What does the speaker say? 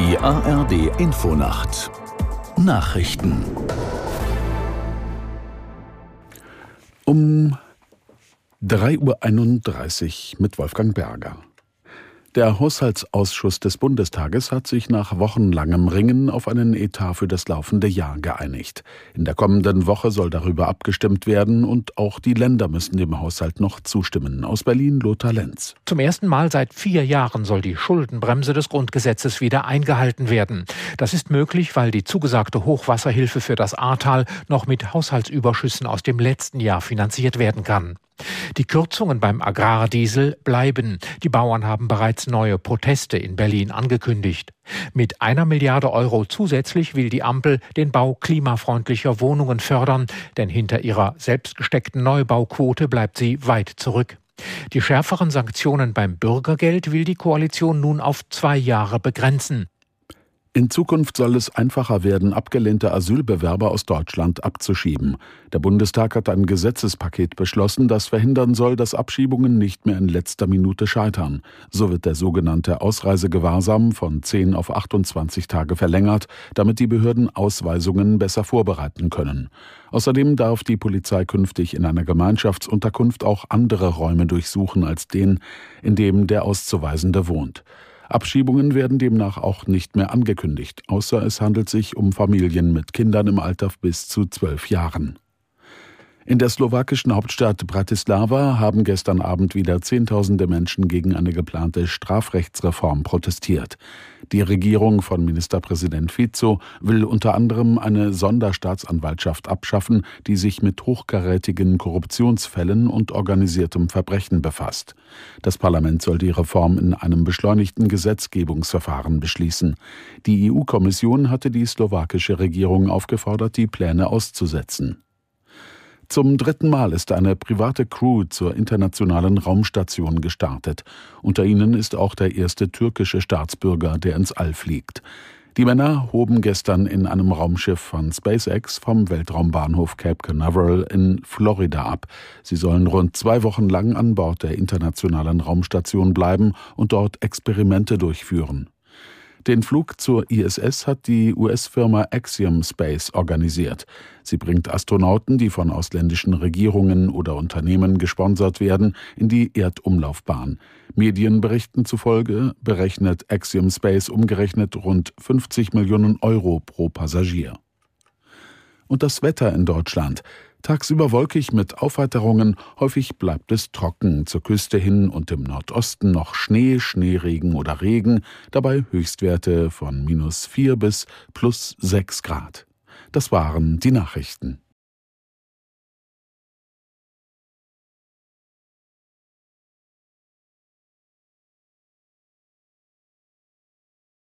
Die ARD Infonacht Nachrichten um 3.31 Uhr mit Wolfgang Berger. Der Haushaltsausschuss des Bundestages hat sich nach wochenlangem Ringen auf einen Etat für das laufende Jahr geeinigt. In der kommenden Woche soll darüber abgestimmt werden und auch die Länder müssen dem Haushalt noch zustimmen. Aus Berlin Lothar Lenz. Zum ersten Mal seit vier Jahren soll die Schuldenbremse des Grundgesetzes wieder eingehalten werden. Das ist möglich, weil die zugesagte Hochwasserhilfe für das Ahrtal noch mit Haushaltsüberschüssen aus dem letzten Jahr finanziert werden kann. Die Kürzungen beim Agrardiesel bleiben. Die Bauern haben bereits neue Proteste in Berlin angekündigt. Mit einer Milliarde Euro zusätzlich will die Ampel den Bau klimafreundlicher Wohnungen fördern, denn hinter ihrer selbstgesteckten Neubauquote bleibt sie weit zurück. Die schärferen Sanktionen beim Bürgergeld will die Koalition nun auf zwei Jahre begrenzen. In Zukunft soll es einfacher werden, abgelehnte Asylbewerber aus Deutschland abzuschieben. Der Bundestag hat ein Gesetzespaket beschlossen, das verhindern soll, dass Abschiebungen nicht mehr in letzter Minute scheitern. So wird der sogenannte Ausreisegewahrsam von 10 auf 28 Tage verlängert, damit die Behörden Ausweisungen besser vorbereiten können. Außerdem darf die Polizei künftig in einer Gemeinschaftsunterkunft auch andere Räume durchsuchen als den, in dem der Auszuweisende wohnt. Abschiebungen werden demnach auch nicht mehr angekündigt, außer es handelt sich um Familien mit Kindern im Alter bis zu zwölf Jahren. In der slowakischen Hauptstadt Bratislava haben gestern Abend wieder Zehntausende Menschen gegen eine geplante Strafrechtsreform protestiert. Die Regierung von Ministerpräsident Fico will unter anderem eine Sonderstaatsanwaltschaft abschaffen, die sich mit hochkarätigen Korruptionsfällen und organisiertem Verbrechen befasst. Das Parlament soll die Reform in einem beschleunigten Gesetzgebungsverfahren beschließen. Die EU-Kommission hatte die slowakische Regierung aufgefordert, die Pläne auszusetzen. Zum dritten Mal ist eine private Crew zur internationalen Raumstation gestartet. Unter ihnen ist auch der erste türkische Staatsbürger, der ins All fliegt. Die Männer hoben gestern in einem Raumschiff von SpaceX vom Weltraumbahnhof Cape Canaveral in Florida ab. Sie sollen rund zwei Wochen lang an Bord der internationalen Raumstation bleiben und dort Experimente durchführen. Den Flug zur ISS hat die US-Firma Axiom Space organisiert. Sie bringt Astronauten, die von ausländischen Regierungen oder Unternehmen gesponsert werden, in die Erdumlaufbahn. Medienberichten zufolge berechnet Axiom Space umgerechnet rund 50 Millionen Euro pro Passagier. Und das Wetter in Deutschland. Tagsüber wolkig mit Aufheiterungen, häufig bleibt es trocken, zur Küste hin und im Nordosten noch Schnee, Schneeregen oder Regen, dabei Höchstwerte von minus vier bis plus sechs Grad. Das waren die Nachrichten.